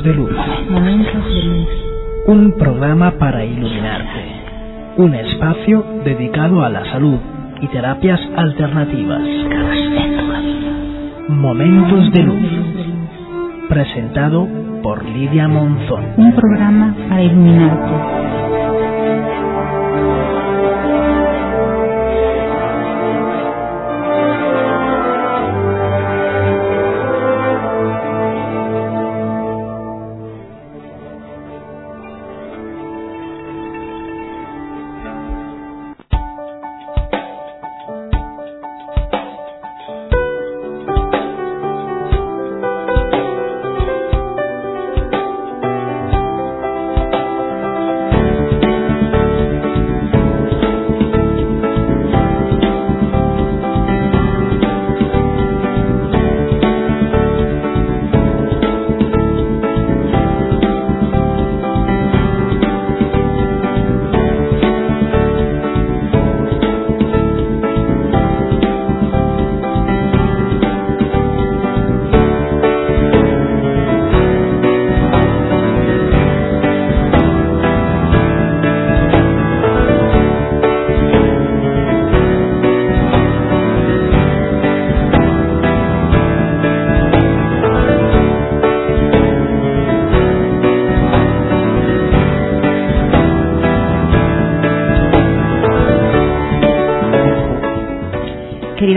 Momentos de Luz. Momentos de luz. Un programa para iluminarte. Un espacio dedicado a la salud y terapias alternativas. Momentos de Luz. Presentado por Lidia Monzón. Un programa para iluminarte.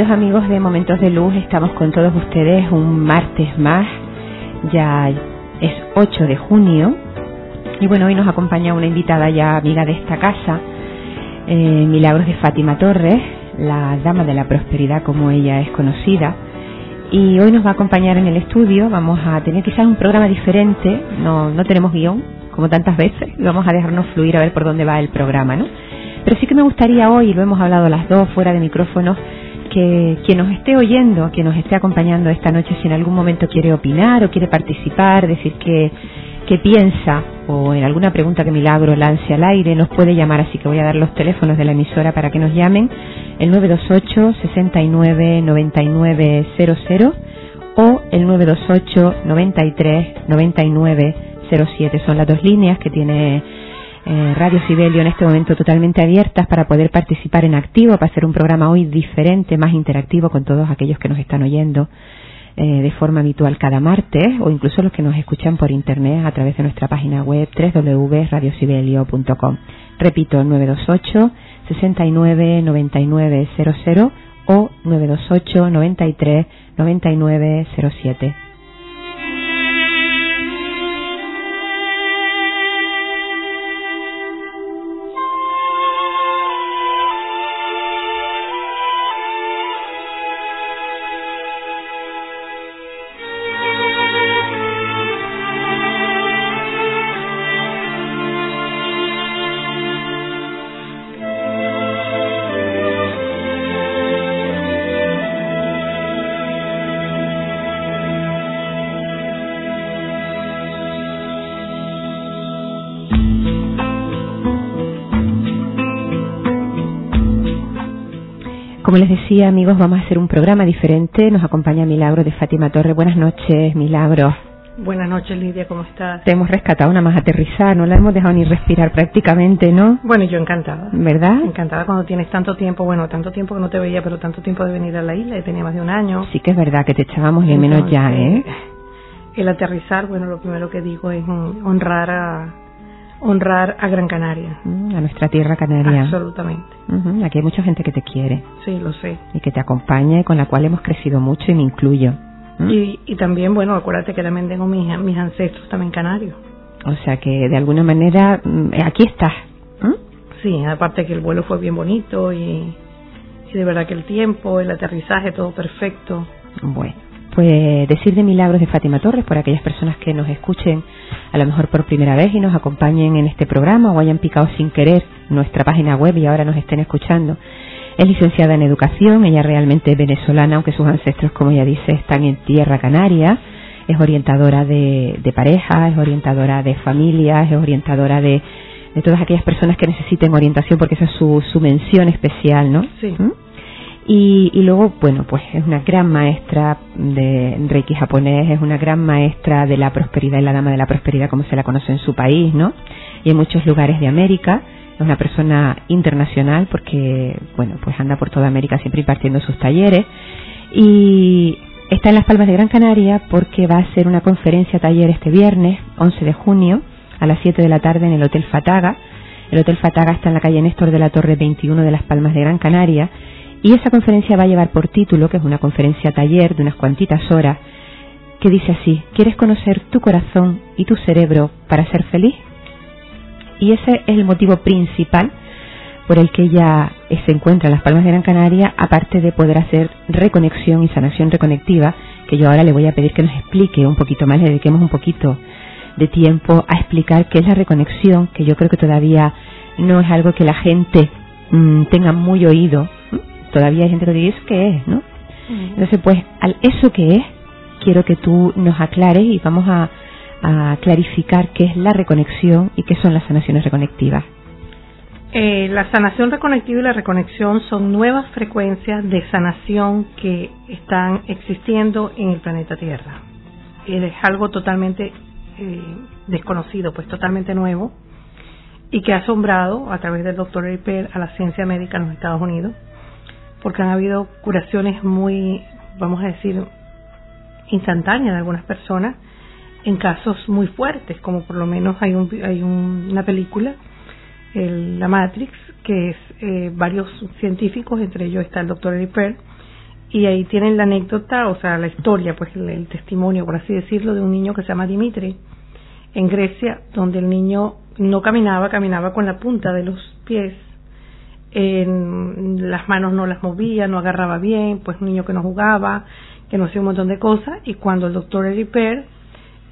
Queridos amigos de Momentos de Luz, estamos con todos ustedes un martes más, ya es 8 de junio, y bueno, hoy nos acompaña una invitada ya amiga de esta casa, eh, Milagros de Fátima Torres, la dama de la prosperidad como ella es conocida, y hoy nos va a acompañar en el estudio, vamos a tener quizás un programa diferente, no, no tenemos guion, como tantas veces, y vamos a dejarnos fluir a ver por dónde va el programa, ¿no? Pero sí que me gustaría hoy, lo hemos hablado las dos fuera de micrófonos, que quien nos esté oyendo, quien nos esté acompañando esta noche, si en algún momento quiere opinar o quiere participar, decir que, que piensa o en alguna pregunta que Milagro lance al aire, nos puede llamar, así que voy a dar los teléfonos de la emisora para que nos llamen, el 928 69 99 00 o el 928 93 99 07. Son las dos líneas que tiene eh, Radio Sibelio en este momento totalmente abiertas para poder participar en activo, para hacer un programa hoy diferente, más interactivo con todos aquellos que nos están oyendo eh, de forma habitual cada martes o incluso los que nos escuchan por internet a través de nuestra página web www.radiosibelio.com. Repito, 928 69 99 00 o 928 93 99 07. Como les decía, amigos, vamos a hacer un programa diferente. Nos acompaña Milagro de Fátima Torre. Buenas noches, Milagro. Buenas noches, Lidia, ¿cómo estás? Te hemos rescatado una más aterrizada, no la hemos dejado ni respirar prácticamente, ¿no? Bueno, yo encantada. ¿Verdad? Encantada cuando tienes tanto tiempo, bueno, tanto tiempo que no te veía, pero tanto tiempo de venir a la isla, y tenía más de un año. Sí que es verdad que te echábamos de menos ya, ¿eh? El aterrizar, bueno, lo primero que digo es honrar a honrar a Gran Canaria. Mm, a nuestra tierra canaria. Absolutamente. Uh Aquí hay mucha gente que te quiere. Sí, lo sé. Y que te acompaña y con la cual hemos crecido mucho y me incluyo. ¿Mm? Y, y también, bueno, acuérdate que también tengo mis, mis ancestros también canarios. O sea que de alguna manera aquí estás. ¿Mm? Sí, aparte que el vuelo fue bien bonito y, y de verdad que el tiempo, el aterrizaje, todo perfecto. Bueno, pues decir de milagros de Fátima Torres por aquellas personas que nos escuchen a lo mejor por primera vez y nos acompañen en este programa o hayan picado sin querer nuestra página web y ahora nos estén escuchando. Es licenciada en educación, ella realmente es venezolana, aunque sus ancestros, como ella dice, están en tierra canaria. Es orientadora de, de parejas, es orientadora de familias, es orientadora de, de todas aquellas personas que necesiten orientación, porque esa es su, su mención especial, ¿no? Sí. ¿Mm? Y, y, luego, bueno, pues es una gran maestra de Reiki japonés, es una gran maestra de la prosperidad y la dama de la prosperidad como se la conoce en su país, ¿no? Y en muchos lugares de América. Es una persona internacional porque, bueno, pues anda por toda América siempre impartiendo sus talleres. Y está en Las Palmas de Gran Canaria porque va a hacer una conferencia taller este viernes, 11 de junio, a las 7 de la tarde en el Hotel Fataga. El Hotel Fataga está en la calle Néstor de la Torre 21 de Las Palmas de Gran Canaria y esa conferencia va a llevar por título, que es una conferencia taller de unas cuantitas horas, que dice así, ¿quieres conocer tu corazón y tu cerebro para ser feliz? Y ese es el motivo principal por el que ella se encuentra en las Palmas de Gran Canaria, aparte de poder hacer reconexión y sanación reconectiva, que yo ahora le voy a pedir que nos explique un poquito más, le dediquemos un poquito de tiempo a explicar qué es la reconexión, que yo creo que todavía no es algo que la gente mm, tenga muy oído, todavía hay gente que dice qué es, ¿no? Entonces, pues, al eso que es, quiero que tú nos aclares y vamos a, a clarificar qué es la reconexión y qué son las sanaciones reconectivas. Eh, la sanación reconectiva y la reconexión son nuevas frecuencias de sanación que están existiendo en el planeta Tierra. Es algo totalmente eh, desconocido, pues totalmente nuevo, y que ha asombrado a través del doctor Ripper a la ciencia médica en los Estados Unidos porque han habido curaciones muy, vamos a decir, instantáneas de algunas personas en casos muy fuertes, como por lo menos hay, un, hay una película, el, La Matrix, que es eh, varios científicos, entre ellos está el doctor Eddie y ahí tienen la anécdota, o sea, la historia, pues el, testimonio, por así decirlo, de un niño que se llama Dimitri, en Grecia, donde el niño no caminaba, caminaba con la punta de los pies en las manos no las movía, no agarraba bien, pues un niño que no jugaba, que no hacía un montón de cosas, y cuando el doctor Eriper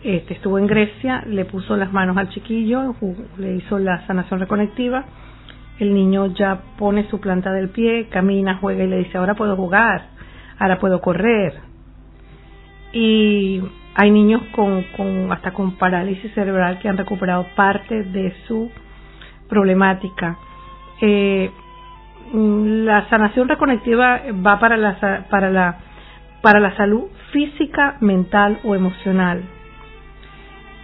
este, estuvo en Grecia, le puso las manos al chiquillo, le hizo la sanación reconectiva, el niño ya pone su planta del pie, camina, juega y le dice, ahora puedo jugar, ahora puedo correr. Y hay niños con, con hasta con parálisis cerebral que han recuperado parte de su problemática. Eh, la sanación reconectiva va para la, para la, para la salud física, mental o emocional.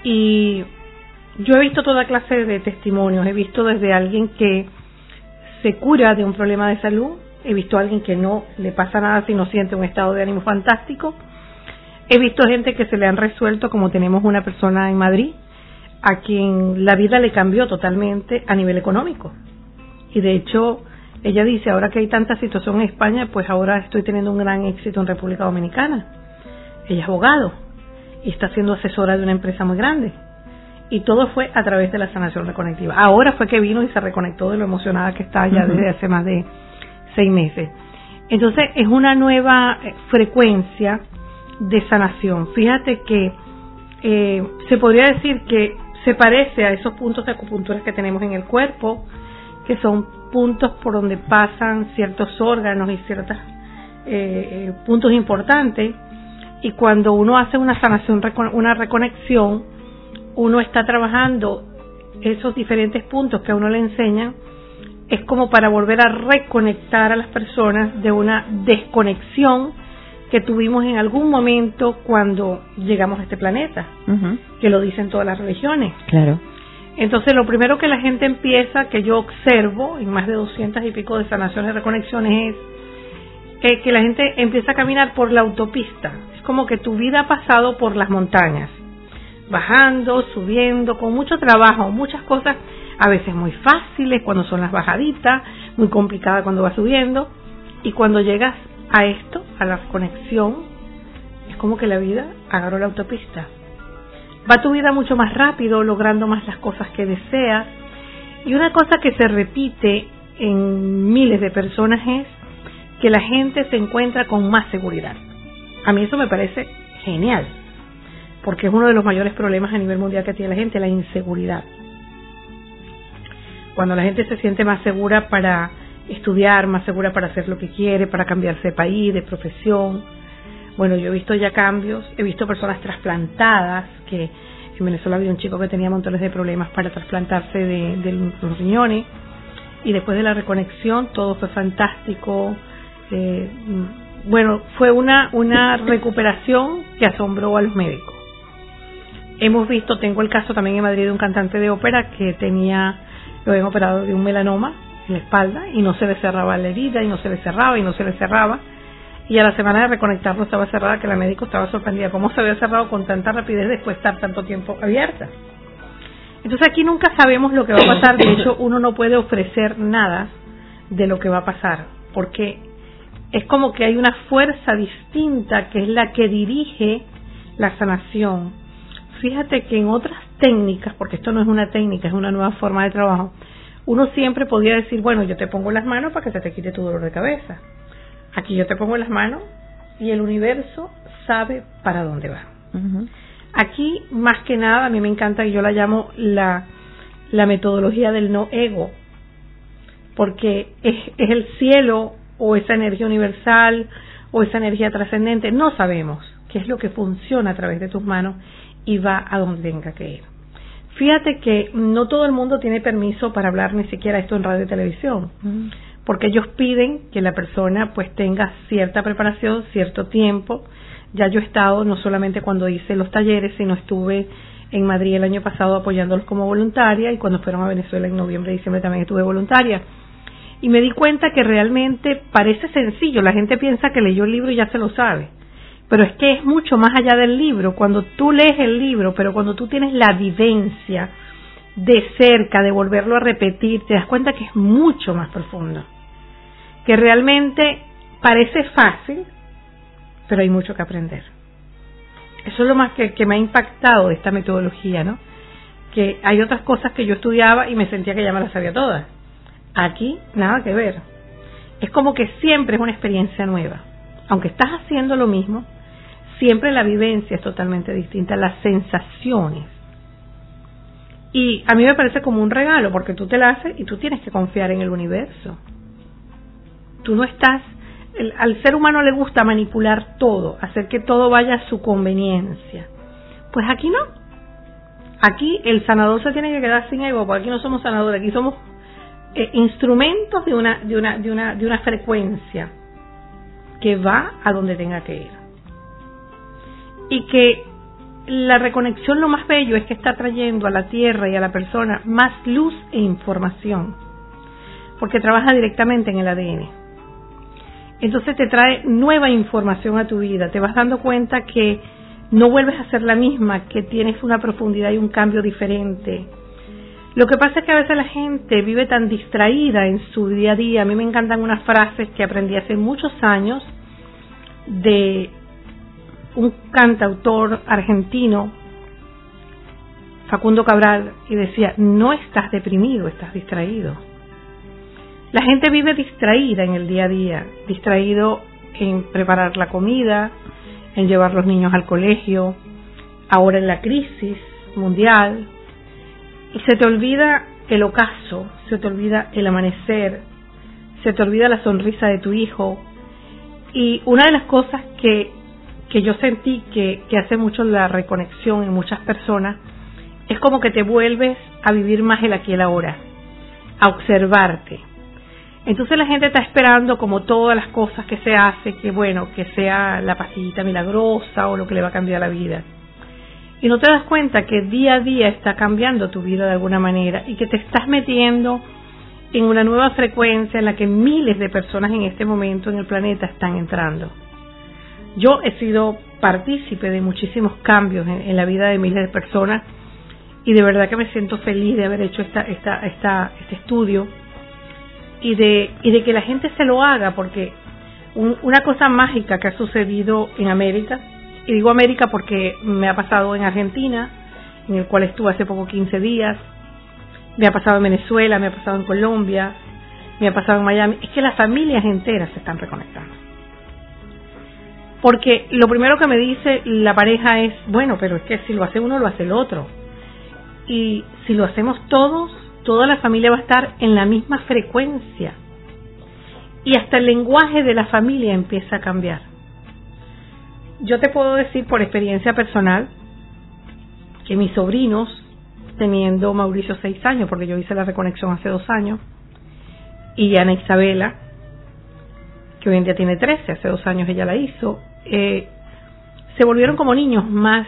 Y yo he visto toda clase de testimonios, he visto desde alguien que se cura de un problema de salud, he visto a alguien que no le pasa nada sino siente un estado de ánimo fantástico, he visto gente que se le han resuelto, como tenemos una persona en Madrid, a quien la vida le cambió totalmente a nivel económico. Y de hecho, ella dice, ahora que hay tanta situación en España, pues ahora estoy teniendo un gran éxito en República Dominicana. Ella es abogado y está siendo asesora de una empresa muy grande. Y todo fue a través de la sanación reconectiva. Ahora fue que vino y se reconectó de lo emocionada que está ya desde hace más de seis meses. Entonces es una nueva eh, frecuencia de sanación. Fíjate que eh, se podría decir que se parece a esos puntos de acupuntura que tenemos en el cuerpo, que son puntos por donde pasan ciertos órganos y ciertos eh, eh, puntos importantes. Y cuando uno hace una sanación, una reconexión, uno está trabajando esos diferentes puntos que a uno le enseñan, es como para volver a reconectar a las personas de una desconexión que tuvimos en algún momento cuando llegamos a este planeta, que lo dicen todas las religiones. Claro. Entonces, lo primero que la gente empieza, que yo observo en más de doscientas y pico de sanaciones y reconexiones, es que la gente empieza a caminar por la autopista. Es como que tu vida ha pasado por las montañas, bajando, subiendo, con mucho trabajo, muchas cosas, a veces muy fáciles cuando son las bajaditas, muy complicadas cuando vas subiendo, y cuando llegas a esto, a la conexión, es como que la vida agarró la autopista va tu vida mucho más rápido, logrando más las cosas que deseas. Y una cosa que se repite en miles de personas es que la gente se encuentra con más seguridad. A mí eso me parece genial, porque es uno de los mayores problemas a nivel mundial que tiene la gente, la inseguridad. Cuando la gente se siente más segura para estudiar, más segura para hacer lo que quiere, para cambiarse de país, de profesión, bueno, yo he visto ya cambios, he visto personas trasplantadas, que en Venezuela había un chico que tenía montones de problemas para trasplantarse de, los riñones, y después de la reconexión todo fue fantástico, este, bueno, fue una, una recuperación que asombró a los médicos. Hemos visto, tengo el caso también en Madrid de un cantante de ópera que tenía, lo habían operado de un melanoma en la espalda y no se le cerraba la herida y no se le cerraba y no se le cerraba. Y a la semana de reconectarlo estaba cerrada, que la médico estaba sorprendida. ¿Cómo se había cerrado con tanta rapidez después de estar tanto tiempo abierta? Entonces aquí nunca sabemos lo que va a pasar. De hecho, uno no puede ofrecer nada de lo que va a pasar, porque es como que hay una fuerza distinta que es la que dirige la sanación. Fíjate que en otras técnicas, porque esto no es una técnica, es una nueva forma de trabajo, uno siempre podría decir, bueno, yo te pongo las manos para que se te quite tu dolor de cabeza. Aquí yo te pongo las manos y el universo sabe para dónde va. Aquí, más que nada, a mí me encanta y yo la llamo la, la metodología del no ego, porque es, es el cielo o esa energía universal o esa energía trascendente, no sabemos qué es lo que funciona a través de tus manos y va a donde tenga que ir. Fíjate que no todo el mundo tiene permiso para hablar ni siquiera esto en radio y televisión, porque ellos piden que la persona pues tenga cierta preparación, cierto tiempo. Ya yo he estado no solamente cuando hice los talleres, sino estuve en Madrid el año pasado apoyándolos como voluntaria y cuando fueron a Venezuela en noviembre y diciembre también estuve voluntaria. Y me di cuenta que realmente parece sencillo, la gente piensa que leyó el libro y ya se lo sabe, pero es que es mucho más allá del libro, cuando tú lees el libro, pero cuando tú tienes la vivencia de cerca, de volverlo a repetir, te das cuenta que es mucho más profundo, que realmente parece fácil, pero hay mucho que aprender. Eso es lo más que, me ha impactado de esta metodología, ¿no? Que hay otras cosas que yo estudiaba y me sentía que ya me las sabía todas Aquí nada que ver. Es como que siempre es una experiencia nueva. Aunque estás haciendo lo mismo, siempre la vivencia es totalmente distinta, las sensaciones. Y a mí me parece como un regalo, porque tú te la haces y tú tienes que confiar en el universo. Tú no estás, al ser humano le gusta manipular todo, hacer que todo vaya a su conveniencia. Pues aquí no. Aquí el sanador se tiene que quedar sin ego, porque aquí no somos sanadores, aquí somos eh, instrumentos de una, de, una, de, una, de una frecuencia que va a donde tenga que ir. Y que la reconexión lo más bello es que está trayendo a la tierra y a la persona más luz e información, porque trabaja directamente en el ADN. Entonces te trae nueva información a tu vida, te vas dando cuenta que no vuelves a ser la misma, que tienes una profundidad y un cambio diferente, lo que pasa es que a veces la gente vive tan distraída en su día a día. A mí me encantan unas frases que aprendí hace muchos años de un cantautor argentino, Facundo Cabral, y decía, no estás deprimido, estás distraído. La gente vive distraída en el día a día, distraído en preparar la comida, en llevar los niños al colegio, ahora en la crisis mundial, y se te olvida el ocaso, se te olvida el amanecer, se te olvida la sonrisa de tu hijo. Y una de las cosas que, que yo sentí que, que hace mucho la reconexión en muchas personas es como que te vuelves a vivir más el aquí y el ahora, a observarte. Entonces la gente está esperando como todas las cosas que se hace, que bueno, que sea la pastillita milagrosa o lo que le va a cambiar la vida y no te das cuenta que día a día está cambiando tu vida de alguna manera y que te estás metiendo en una nueva frecuencia en la que miles de personas en este momento en el planeta están entrando. Yo he sido partícipe de muchísimos cambios en, la vida de miles de personas y de verdad que me siento feliz de haber hecho esta, esta, esta, este estudio y de, y de que la gente se lo haga porque una cosa mágica que ha sucedido en América y digo América porque me ha pasado en Argentina, en el cual estuve hace poco 15 días, me ha pasado en Venezuela, me ha pasado en Colombia, me ha pasado en Miami, es que las familias enteras se están reconectando. Porque lo primero que me dice la pareja es, bueno, pero es que si lo hace uno, lo hace el otro. Y si lo hacemos todos, toda la familia va a estar en la misma frecuencia. Y hasta el lenguaje de la familia empieza a cambiar yo te puedo decir por experiencia personal que mis sobrinos, teniendo Mauricio seis años, porque yo hice la reconexión hace dos años, y Ana Isabela, que hoy en día tiene 13, hace dos años ella la hizo, eh, se volvieron como niños más,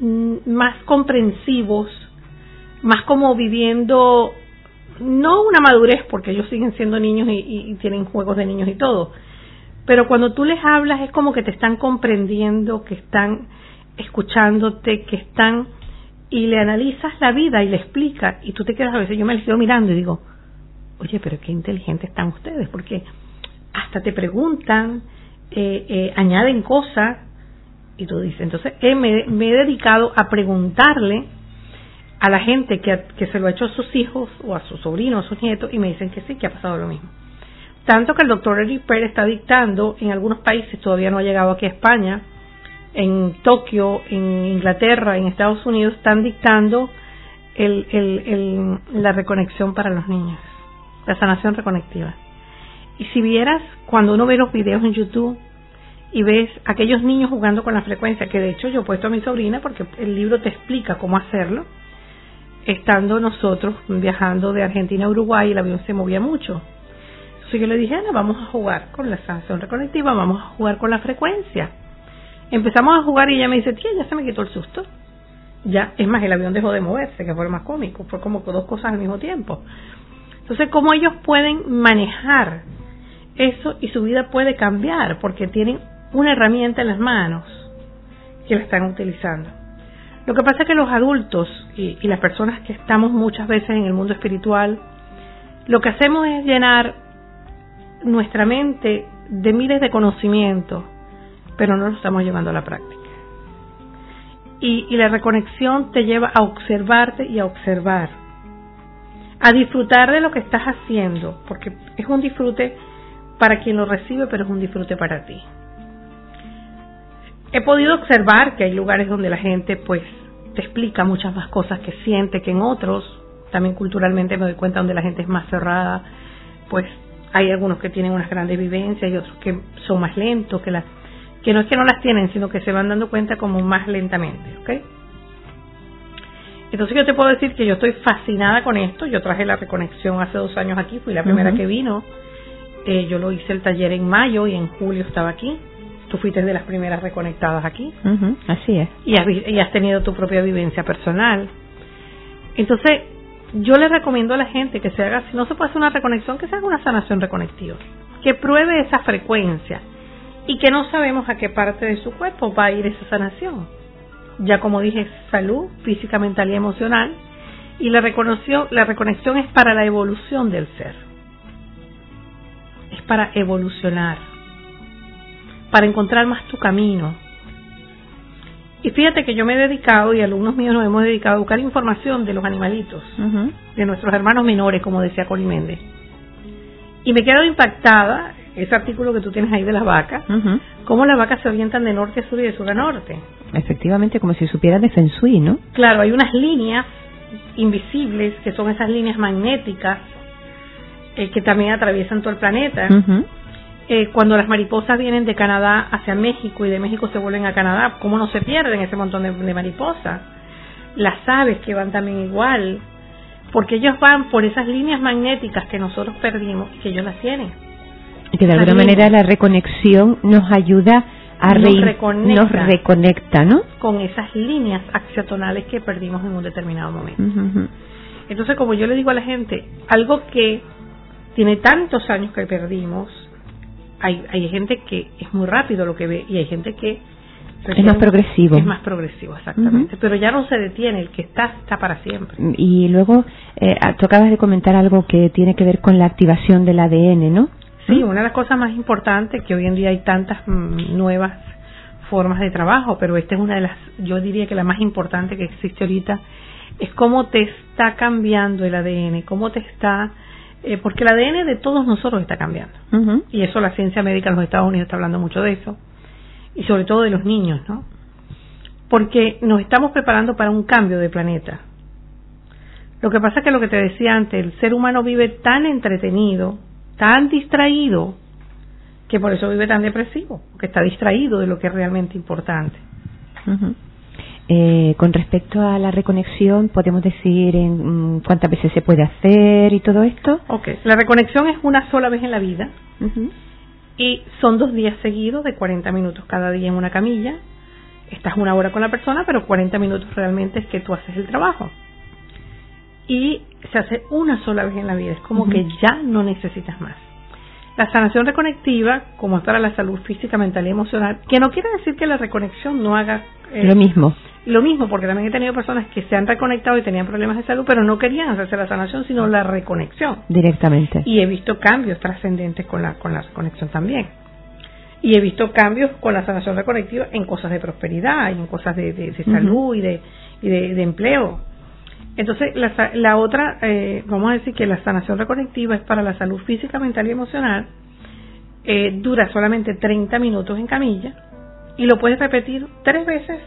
mm, más comprensivos, más como viviendo, no una madurez, porque ellos siguen siendo niños y, tienen juegos de niños y todo, pero cuando tú les hablas es como que te están comprendiendo, que están escuchándote, que están y le analizas la vida y le explicas y tú te quedas a veces, yo me les quedo mirando y digo, oye, pero qué inteligentes están ustedes, porque hasta te preguntan, eh, eh, añaden cosas y tú dices, entonces eh, me, he dedicado a preguntarle a la gente que, que se lo ha hecho a sus hijos o a sus sobrinos, a sus nietos y me dicen que sí, que ha pasado lo mismo. Tanto que el doctor Eric Pérez está dictando en algunos países, todavía no ha llegado aquí a España, en Tokio, en Inglaterra, en Estados Unidos, están dictando el, la reconexión para los niños, la sanación reconectiva. Y si vieras cuando uno ve los videos en YouTube y ves aquellos niños jugando con la frecuencia, que de hecho yo he puesto a mi sobrina porque el libro te explica cómo hacerlo, estando nosotros viajando de Argentina a Uruguay, el avión se movía mucho. Entonces yo le dije, Ana, vamos a jugar con la sanación reconectiva, vamos a jugar con la frecuencia Empezamos a jugar y ella me dice, tía, ya se me quitó el susto. Ya, es más, el avión dejó de moverse, que fue lo más cómico, fue como dos cosas al mismo tiempo. Entonces, ¿cómo ellos pueden manejar eso y su vida puede cambiar? Porque tienen una herramienta en las manos que la están utilizando. Lo que pasa es que los adultos y, las personas que estamos muchas veces en el mundo espiritual, lo que hacemos es llenar nuestra mente de miles de conocimientos pero no lo estamos llevando a la práctica. Y la reconexión te lleva a observarte y a observar, a disfrutar de lo que estás haciendo, porque es un disfrute para quien lo recibe, pero es un disfrute para ti. He podido observar que hay lugares donde la gente pues te explica muchas más cosas que siente que en otros, también culturalmente me doy cuenta donde la gente es más cerrada, pues hay algunos que tienen unas grandes vivencias y otros que son más lentos, que las que no es que no las tienen, sino que se van dando cuenta como más lentamente, ¿ok? Entonces yo te puedo decir que yo estoy fascinada con esto. Yo traje la reconexión hace dos años aquí, fui la primera que vino. Eh, yo lo hice el taller en mayo y en julio estaba aquí. Tú fuiste de las primeras reconectadas aquí. Así es. Y has, y has tenido tu propia vivencia personal. Entonces, yo le recomiendo a la gente que se haga, si no se puede hacer una reconexión, que se haga una sanación reconectiva. Que pruebe esa frecuencia y que no sabemos a qué parte de su cuerpo va a ir esa sanación. Ya como dije, salud física, mental y emocional. Y la reconexión, la reconexión es para la evolución del ser. Es para evolucionar. Para encontrar más tu camino. Y fíjate que yo me he dedicado, y alumnos míos nos hemos dedicado a buscar información de los animalitos, de nuestros hermanos menores, como decía Coli Méndez. Y me quedo impactada ese artículo que tú tienes ahí de las vacas, cómo las vacas se orientan de norte a sur y de sur a norte. Efectivamente, como si supieran de Feng Shui, ¿no? Claro, hay unas líneas invisibles, que son esas líneas magnéticas, eh, que también atraviesan todo el planeta. Eh, cuando las mariposas vienen de Canadá hacia México y de México se vuelven a Canadá, ¿cómo no se pierden ese montón de, de mariposas? Las aves que van también igual, porque ellos van por esas líneas magnéticas que nosotros perdimos y que ellos las tienen y que de alguna manera la reconexión nos ayuda a nos, reconecta, nos reconecta, ¿no? Con esas líneas accionales que perdimos en un determinado momento. Entonces, como yo le digo a la gente, algo que tiene tantos años que perdimos, hay, hay gente que es muy rápido lo que ve y hay gente que es más progresivo. Es más progresivo, exactamente. Pero ya no se detiene, el que está, está para siempre. Y luego, eh, tú acabas de comentar algo que tiene que ver con la activación del ADN, ¿no? Sí, una de las cosas más importantes que hoy en día hay tantas mm, nuevas formas de trabajo, pero esta es una de las, yo diría que la más importante que existe ahorita, es cómo te está cambiando el ADN, cómo te está, eh, porque el ADN de todos nosotros está cambiando. Y eso la ciencia médica en los Estados Unidos está hablando mucho de eso, y sobre todo de los niños, ¿no? Porque nos estamos preparando para un cambio de planeta. Lo que pasa es que lo que te decía antes, el ser humano vive tan entretenido, tan distraído que por eso vive tan depresivo, porque está distraído de lo que es realmente importante. Eh, con respecto a la reconexión, ¿podemos decir en mm, cuántas veces se puede hacer y todo esto? Ok, la reconexión es una sola vez en la vida Y son dos días seguidos de 40 minutos cada día en una camilla. Estás una hora con la persona, pero 40 minutos realmente es que tú haces el trabajo. Y se hace una sola vez en la vida, es como que ya no necesitas más. La sanación reconectiva, como es para la salud física, mental y emocional, que no quiere decir que la reconexión no haga eh, lo mismo. Lo mismo, porque también he tenido personas que se han reconectado y tenían problemas de salud, pero no querían hacerse la sanación, sino la reconexión. Directamente. Y he visto cambios trascendentes con la, con la reconexión también. Y he visto cambios con la sanación reconectiva en cosas de prosperidad y en cosas de, salud y, de, y de, empleo. Entonces, la, la otra, eh, vamos a decir que la sanación reconectiva es para la salud física, mental y emocional. Eh, dura solamente 30 minutos en camilla y lo puedes repetir tres veces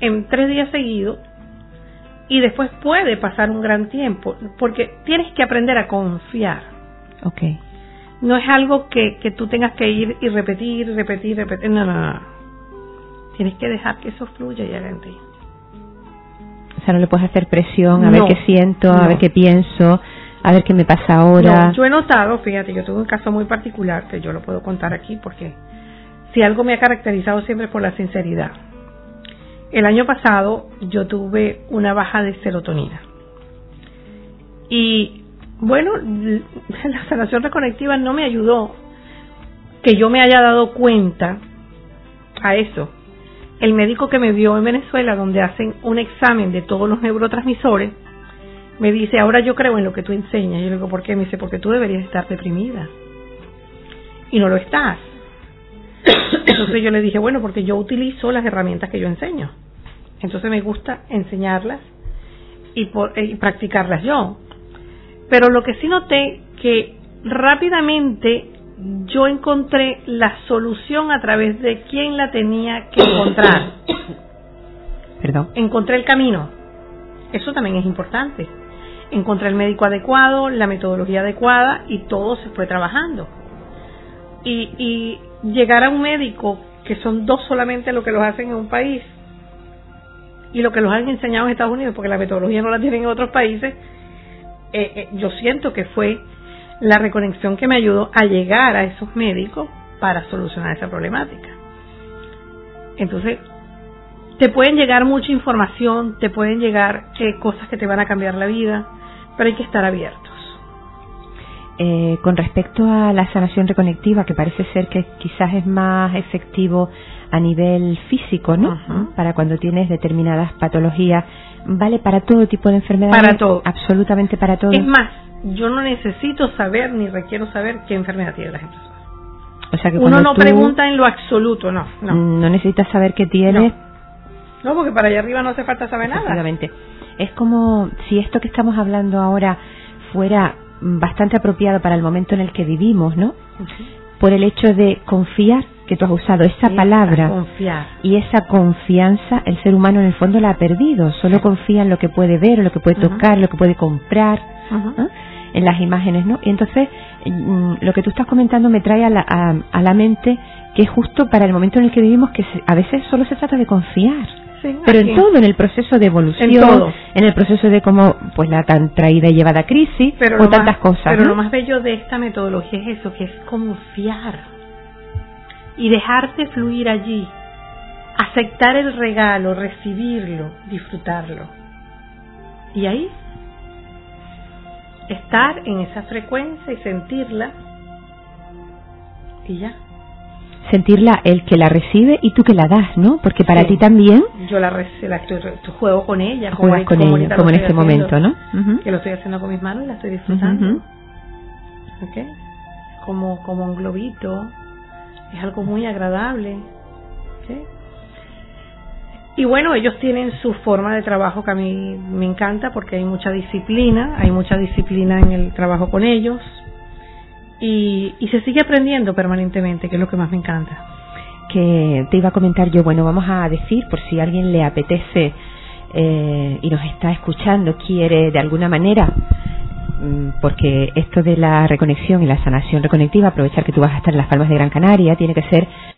en tres días seguidos y después puede pasar un gran tiempo porque tienes que aprender a confiar. Ok. No es algo que, que tú tengas que ir y repetir, repetir, repetir. No, no, no. Tienes que dejar que eso fluya ya en ti. O sea, no le puedes hacer presión a ver qué siento, a ver qué pienso, a ver qué me pasa ahora. No, yo he notado, fíjate, yo tuve un caso muy particular que yo lo puedo contar aquí porque si algo me ha caracterizado siempre por la sinceridad. El año pasado yo tuve una baja de serotonina. Y bueno, la sanación reconectiva no me ayudó que yo me haya dado cuenta a eso el médico que me vio en Venezuela, donde hacen un examen de todos los neurotransmisores, me dice, ahora yo creo en lo que tú enseñas. Y yo le digo, ¿por qué? Me dice, porque tú deberías estar deprimida. Y no lo estás. Entonces yo le dije, bueno, porque yo utilizo las herramientas que yo enseño. Entonces me gusta enseñarlas y, por, y practicarlas yo. Pero lo que sí noté que rápidamente yo encontré la solución a través de quién la tenía que encontrar. Perdón. Encontré el camino. Eso también es importante. Encontré el médico adecuado, la metodología adecuada y todo se fue trabajando. Y, y llegar a un médico, que son dos solamente lo que los hacen en un país, y lo que los han enseñado en Estados Unidos, porque la metodología no la tienen en otros países, eh, eh, yo siento que fue la reconexión que me ayudó a llegar a esos médicos para solucionar esa problemática. Entonces, te pueden llegar mucha información, te pueden llegar eh, cosas que te van a cambiar la vida, pero hay que estar abiertos. Eh, con respecto a la sanación reconectiva, que parece ser que quizás es más efectivo a nivel físico, ¿no? Para cuando tienes determinadas patologías, ¿vale para todo tipo de enfermedades? Para todo. Absolutamente para todo. Es más, yo no necesito saber ni requiero saber qué enfermedad tiene la gente. O sea que Uno no pregunta en lo absoluto, no, no. No necesitas saber qué tienes. No. porque para allá arriba no hace falta saber nada. Es como si esto que estamos hablando ahora fuera bastante apropiado para el momento en el que vivimos, ¿no? Por el hecho de confiar, que tú has usado esa, palabra. Confiar. Y esa confianza, el ser humano en el fondo la ha perdido. Solo confía en lo que puede ver, lo que puede tocar, lo que puede comprar en las imágenes, ¿no? Y entonces mm, lo que tú estás comentando me trae a la, a, la mente que es justo para el momento en el que vivimos que a veces solo se trata de confiar. pero en todo, en el proceso de evolución, en, el proceso de cómo pues la tan traída y llevada crisis o tantas cosas. Pero lo más bello de esta metodología es eso, que es confiar y dejarte fluir allí, aceptar el regalo, recibirlo, disfrutarlo. Y ahí estar en esa frecuencia y sentirla y ya. Sentirla el que la recibe y tú que la das, ¿no? Porque para ti también. Yo la, la estoy, juego con ella, juegas con ella, como en este momento, ¿no? Que lo estoy haciendo con mis manos y la estoy disfrutando. Como, como un globito, es algo muy agradable. Y bueno, ellos tienen su forma de trabajo que a mí me encanta porque hay mucha disciplina, hay mucha disciplina en el trabajo con ellos y, y se sigue aprendiendo permanentemente, que es lo que más me encanta. Que te iba a comentar yo, bueno, vamos a decir, por si alguien le apetece eh, y nos está escuchando, quiere de alguna manera mm, porque esto de la reconexión y la sanación reconectiva, aprovechar que tú vas a estar en las Palmas de Gran Canaria, tiene que ser